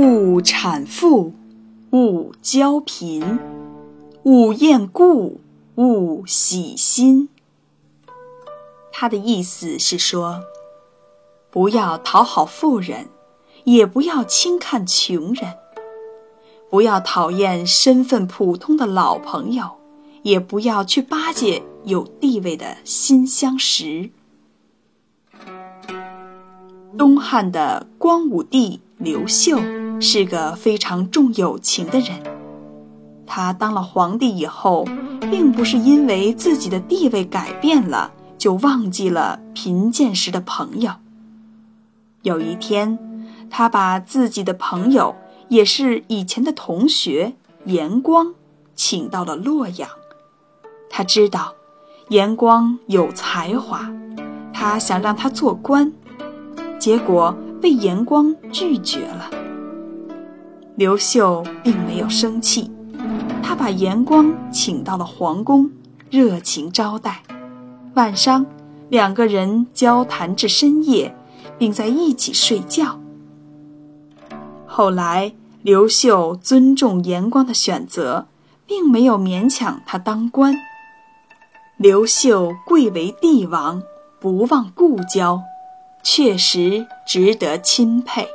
勿产妇，勿娇贫，勿厌故，勿喜新。他的意思是说，不要讨好富人，也不要轻看穷人；不要讨厌身份普通的老朋友，也不要去巴结有地位的新相识。东汉的光武帝刘秀是个非常重友情的人。他当了皇帝以后，并不是因为自己的地位改变了，就忘记了贫贱时的朋友。有一天，他把自己的朋友，也是以前的同学严光，请到了洛阳。他知道严光有才华，他想让他做官。结果被严光拒绝了。刘秀并没有生气，他把严光请到了皇宫，热情招待。晚上，两个人交谈至深夜，并在一起睡觉。后来，刘秀尊重严光的选择，并没有勉强他当官。刘秀贵为帝王，不忘故交。确实值得钦佩。